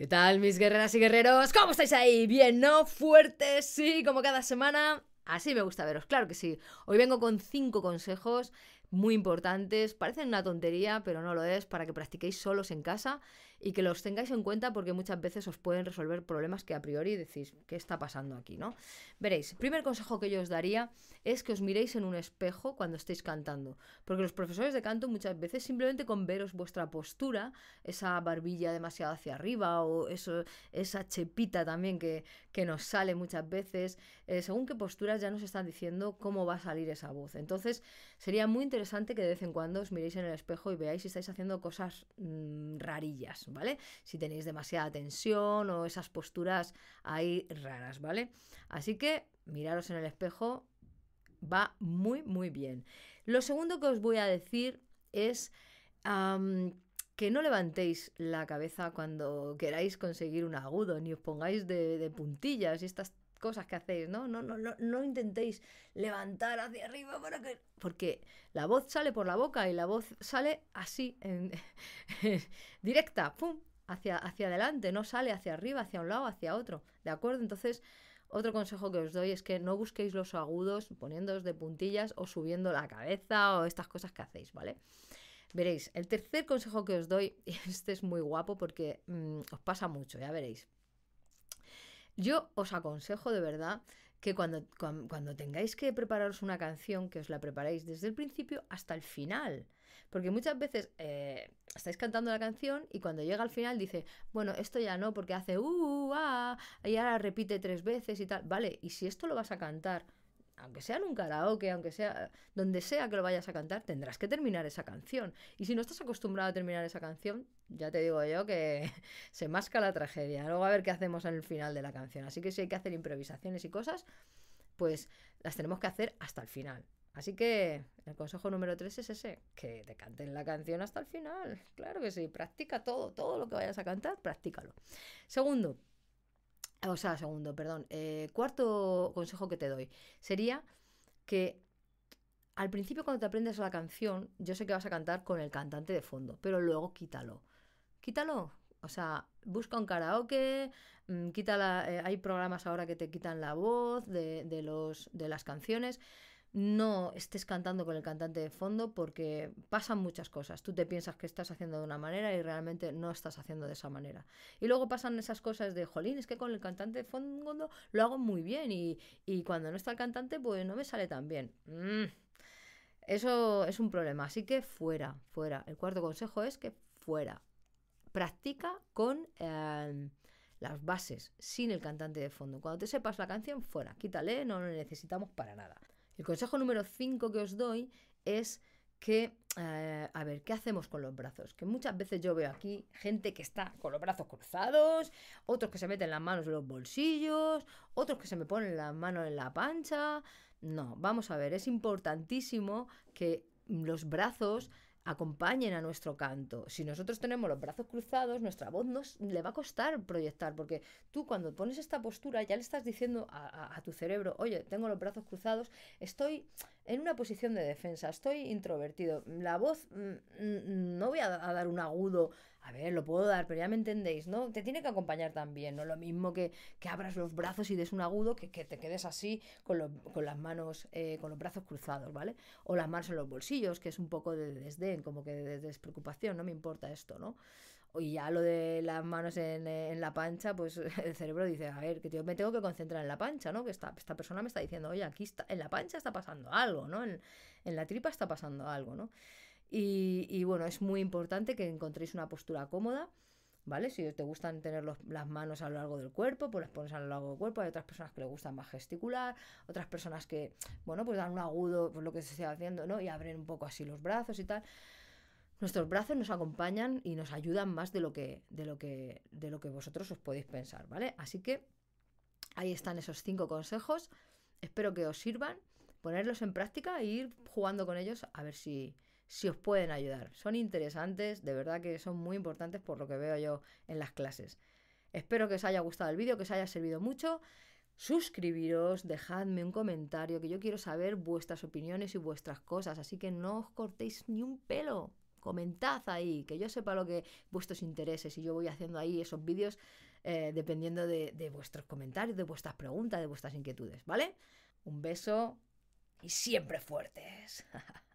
¿Qué tal, mis guerreras y guerreros? ¿Cómo estáis ahí? ¿Bien, no? ¿Fuertes? Sí, como cada semana. Así me gusta veros, claro que sí. Hoy vengo con cinco consejos muy importantes. Parecen una tontería, pero no lo es, para que practiquéis solos en casa y que los tengáis en cuenta porque muchas veces os pueden resolver problemas que a priori decís, ¿qué está pasando aquí? ¿no? Veréis, primer consejo que yo os daría es que os miréis en un espejo cuando estéis cantando, porque los profesores de canto muchas veces simplemente con veros vuestra postura, esa barbilla demasiado hacia arriba o eso, esa chepita también que, que nos sale muchas veces, eh, según qué posturas ya nos están diciendo cómo va a salir esa voz. Entonces sería muy interesante que de vez en cuando os miréis en el espejo y veáis si estáis haciendo cosas mmm, rarillas. ¿vale? Si tenéis demasiada tensión o esas posturas ahí raras, ¿vale? Así que miraros en el espejo va muy, muy bien. Lo segundo que os voy a decir es que no levantéis la cabeza cuando queráis conseguir un agudo, ni os pongáis de, de puntillas y estas cosas que hacéis, ¿no? No, no, no, no intentéis levantar hacia arriba para que. Porque la voz sale por la boca y la voz sale así, directa, ¡pum! Hacia, hacia adelante, no sale hacia arriba, hacia un lado, hacia otro. ¿De acuerdo? Entonces, otro consejo que os doy es que no busquéis los agudos poniéndoos de puntillas o subiendo la cabeza o estas cosas que hacéis, ¿vale? Veréis, el tercer consejo que os doy, y este es muy guapo porque mmm, os pasa mucho, ya veréis. Yo os aconsejo de verdad que cuando, cuando, tengáis que prepararos una canción, que os la preparéis desde el principio hasta el final. Porque muchas veces eh, estáis cantando la canción y cuando llega al final dice, bueno, esto ya no, porque hace uh, ah, y ahora repite tres veces y tal. Vale, y si esto lo vas a cantar aunque sea en un karaoke, aunque sea donde sea que lo vayas a cantar, tendrás que terminar esa canción. Y si no estás acostumbrado a terminar esa canción, ya te digo yo que se masca la tragedia. Luego a ver qué hacemos en el final de la canción. Así que si hay que hacer improvisaciones y cosas, pues las tenemos que hacer hasta el final. Así que el consejo número 3 es ese, que te canten la canción hasta el final. Claro que sí, practica todo, todo lo que vayas a cantar, practícalo. Segundo, o sea, segundo, perdón. Eh, cuarto consejo que te doy sería que al principio cuando te aprendes la canción, yo sé que vas a cantar con el cantante de fondo, pero luego quítalo. Quítalo. O sea, busca un karaoke, mm, quita eh, hay programas ahora que te quitan la voz de, de, los, de las canciones no estés cantando con el cantante de fondo porque pasan muchas cosas. Tú te piensas que estás haciendo de una manera y realmente no estás haciendo de esa manera. Y luego pasan esas cosas de, jolín, es que con el cantante de fondo lo hago muy bien y, cuando no está el cantante pues no me sale tan bien. Mm. Eso es un problema. Así que fuera, fuera. El cuarto consejo es que fuera. Practica con... Em, las bases, sin el cantante de fondo. Cuando te sepas la canción, fuera, quítale, no lo necesitamos para nada. El consejo número 5 que os doy es que, eh, a ver, ¿qué hacemos con los brazos? Que muchas veces yo veo aquí gente que está con los brazos cruzados, otros que se meten las manos en los bolsillos, otros que se me ponen las manos en la pancha. No, vamos a ver, es importantísimo que los brazos acompañen a nuestro canto. Si nosotros tenemos los brazos cruzados, nuestra voz nos le va a costar proyectar, porque tú cuando pones esta postura ya le estás diciendo a, tu cerebro, oye, tengo los brazos cruzados, estoy en una posición de defensa, estoy introvertido, la voz mm, mm, no voy a, dar un agudo, a ver, lo puedo dar, pero ya me entendéis, ¿no? Te tiene que acompañar también, no lo mismo que, que abras los brazos y des un agudo, que, que te quedes así con, con las manos, eh, con los brazos cruzados, ¿vale? O las manos en los bolsillos, que es un poco de desdén, como que de despreocupación, no me importa esto, ¿no? Y ya lo de las manos en, en, la pancha, pues el cerebro dice, a ver, que yo me tengo que concentrar en la pancha, ¿no? Que esta, esta persona me está diciendo, oye, aquí está, en la pancha está pasando algo, ¿no? En, en la tripa está pasando algo, ¿no? Y, bueno, es muy importante que encontréis una postura cómoda, ¿vale? Si te gustan tener las manos a lo largo del cuerpo, pues las pones a lo largo del cuerpo. Hay otras personas que les gustan más gesticular, otras personas que, bueno, pues dan un agudo, pues lo que se esté haciendo, ¿no? Y abren un poco así los brazos y tal nuestros brazos nos acompañan y nos ayudan más de lo que, de lo que, de lo que vosotros os podéis pensar, ¿vale? Así que ahí están esos cinco consejos. Espero que os sirvan, ponerlos en práctica e ir jugando con ellos a ver si, si os pueden ayudar. Son interesantes, de verdad que son muy importantes por lo que veo yo en las clases. Espero que os haya gustado el vídeo, que os haya servido mucho. Suscribiros, dejadme un comentario, que yo quiero saber vuestras opiniones y vuestras cosas, así que no os cortéis ni un pelo. comentad ahí, que yo sepa lo que vuestros intereses y yo voy haciendo ahí esos vídeos eh, dependiendo de, de vuestros comentarios, de vuestras preguntas, de vuestras inquietudes, ¿vale? Un beso y siempre fuertes.